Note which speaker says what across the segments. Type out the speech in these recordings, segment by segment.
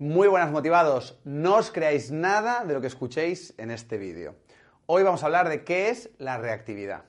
Speaker 1: Muy buenas motivados, no os creáis nada de lo que escuchéis en este vídeo. Hoy vamos a hablar de qué es la reactividad.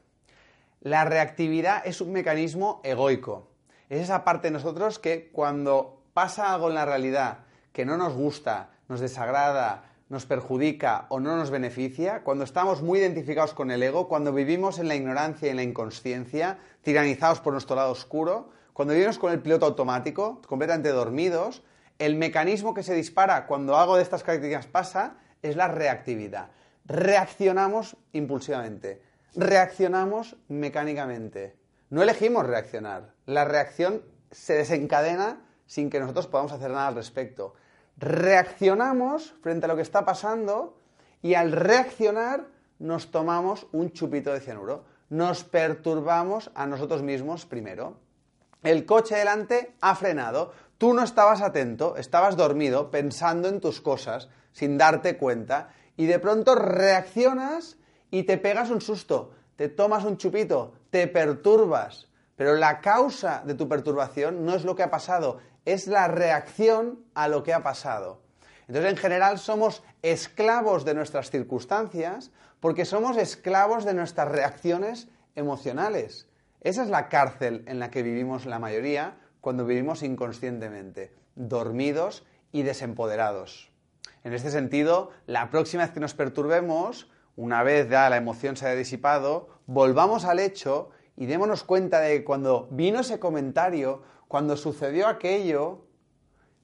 Speaker 1: La reactividad es un mecanismo egoico. Es esa parte de nosotros que cuando pasa algo en la realidad que no nos gusta, nos desagrada, nos perjudica o no nos beneficia, cuando estamos muy identificados con el ego, cuando vivimos en la ignorancia y en la inconsciencia, tiranizados por nuestro lado oscuro, cuando vivimos con el piloto automático, completamente dormidos, el mecanismo que se dispara cuando algo de estas características pasa es la reactividad. Reaccionamos impulsivamente, reaccionamos mecánicamente. No elegimos reaccionar. La reacción se desencadena sin que nosotros podamos hacer nada al respecto. Reaccionamos frente a lo que está pasando y al reaccionar nos tomamos un chupito de cianuro. Nos perturbamos a nosotros mismos primero. El coche delante ha frenado. Tú no estabas atento, estabas dormido, pensando en tus cosas, sin darte cuenta, y de pronto reaccionas y te pegas un susto, te tomas un chupito, te perturbas. Pero la causa de tu perturbación no es lo que ha pasado, es la reacción a lo que ha pasado. Entonces, en general, somos esclavos de nuestras circunstancias porque somos esclavos de nuestras reacciones emocionales. Esa es la cárcel en la que vivimos la mayoría cuando vivimos inconscientemente, dormidos y desempoderados. En este sentido, la próxima vez que nos perturbemos, una vez ya la emoción se haya disipado, volvamos al hecho y démonos cuenta de que cuando vino ese comentario, cuando sucedió aquello,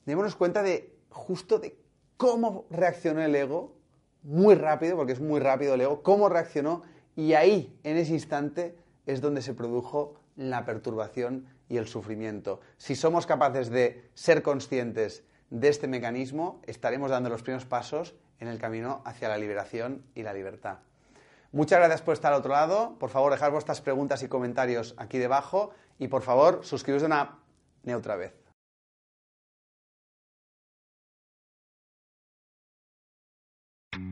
Speaker 1: démonos cuenta de justo de cómo reaccionó el ego, muy rápido, porque es muy rápido el ego, cómo reaccionó y ahí, en ese instante, es donde se produjo la perturbación y el sufrimiento. Si somos capaces de ser conscientes de este mecanismo, estaremos dando los primeros pasos en el camino hacia la liberación y la libertad. Muchas gracias por estar al otro lado. Por favor, dejar vuestras preguntas y comentarios aquí debajo. Y por favor, suscribiros de una neutra vez.